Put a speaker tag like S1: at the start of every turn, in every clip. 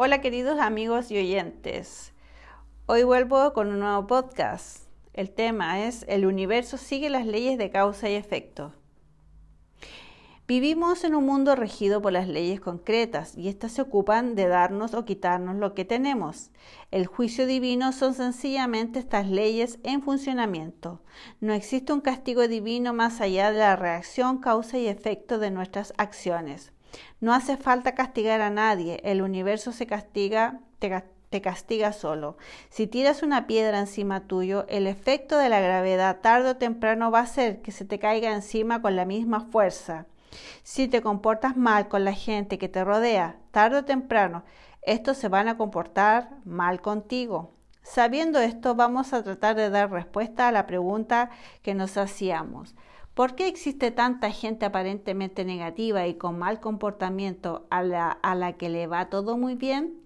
S1: Hola queridos amigos y oyentes. Hoy vuelvo con un nuevo podcast. El tema es El universo sigue las leyes de causa y efecto. Vivimos en un mundo regido por las leyes concretas y éstas se ocupan de darnos o quitarnos lo que tenemos. El juicio divino son sencillamente estas leyes en funcionamiento. No existe un castigo divino más allá de la reacción, causa y efecto de nuestras acciones. No hace falta castigar a nadie, el universo se castiga, te, castiga solo. Si tiras una piedra encima tuyo, el efecto de la gravedad tarde o temprano va a hacer que se te caiga encima con la misma fuerza. Si te comportas mal con la gente que te rodea, tarde o temprano, estos se van a comportar mal contigo. Sabiendo esto, vamos a tratar de dar respuesta a la pregunta que nos hacíamos. ¿Por qué existe tanta gente aparentemente negativa y con mal comportamiento a la, a la que le va todo muy bien?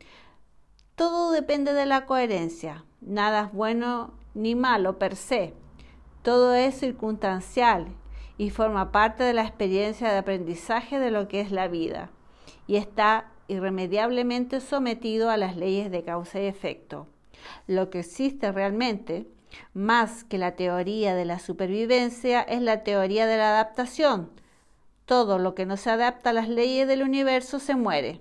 S1: Todo depende de la coherencia. Nada es bueno ni malo per se. Todo es circunstancial y forma parte de la experiencia de aprendizaje de lo que es la vida y está irremediablemente sometido a las leyes de causa y efecto. Lo que existe realmente más que la teoría de la supervivencia es la teoría de la adaptación. Todo lo que no se adapta a las leyes del universo se muere.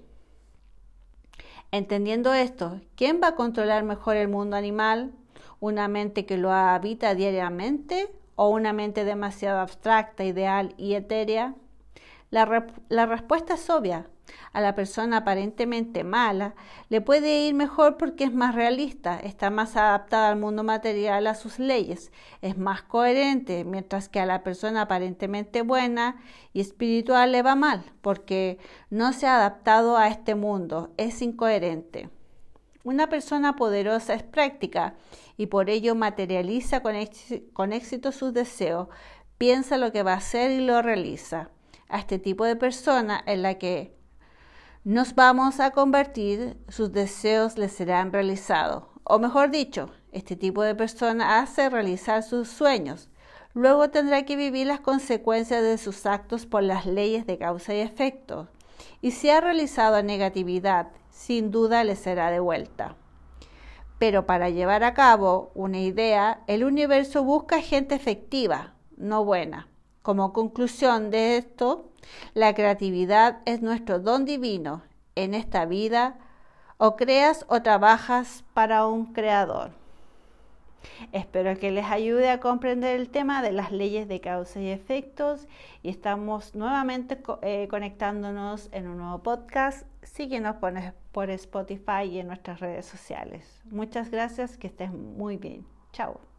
S1: Entendiendo esto, ¿quién va a controlar mejor el mundo animal? ¿Una mente que lo habita diariamente o una mente demasiado abstracta, ideal y etérea? La, respuesta es obvia a la persona aparentemente mala, le puede ir mejor porque es más realista, está más adaptada al mundo material, a sus leyes, es más coherente, mientras que a la persona aparentemente buena y espiritual le va mal, porque no se ha adaptado a este mundo, es incoherente. Una persona poderosa es práctica y por ello materializa con, éxito sus deseos, piensa lo que va a hacer y lo realiza. A este tipo de persona en la que nos vamos a convertir, sus deseos les serán realizados. O mejor dicho, este tipo de persona hace realizar sus sueños. Luego tendrá que vivir las consecuencias de sus actos por las leyes de causa y efecto. Y si ha realizado negatividad, sin duda le será devuelta. Pero para llevar a cabo una idea, el universo busca gente efectiva, no buena. Como conclusión de esto, la creatividad es nuestro don divino en esta vida. O creas o trabajas para un creador. Espero que les ayude a comprender el tema de las leyes de causa y efectos y estamos nuevamente eh, conectándonos en un nuevo podcast. Síguenos por, por Spotify y en nuestras redes sociales. Muchas gracias, que estés muy bien. Chao.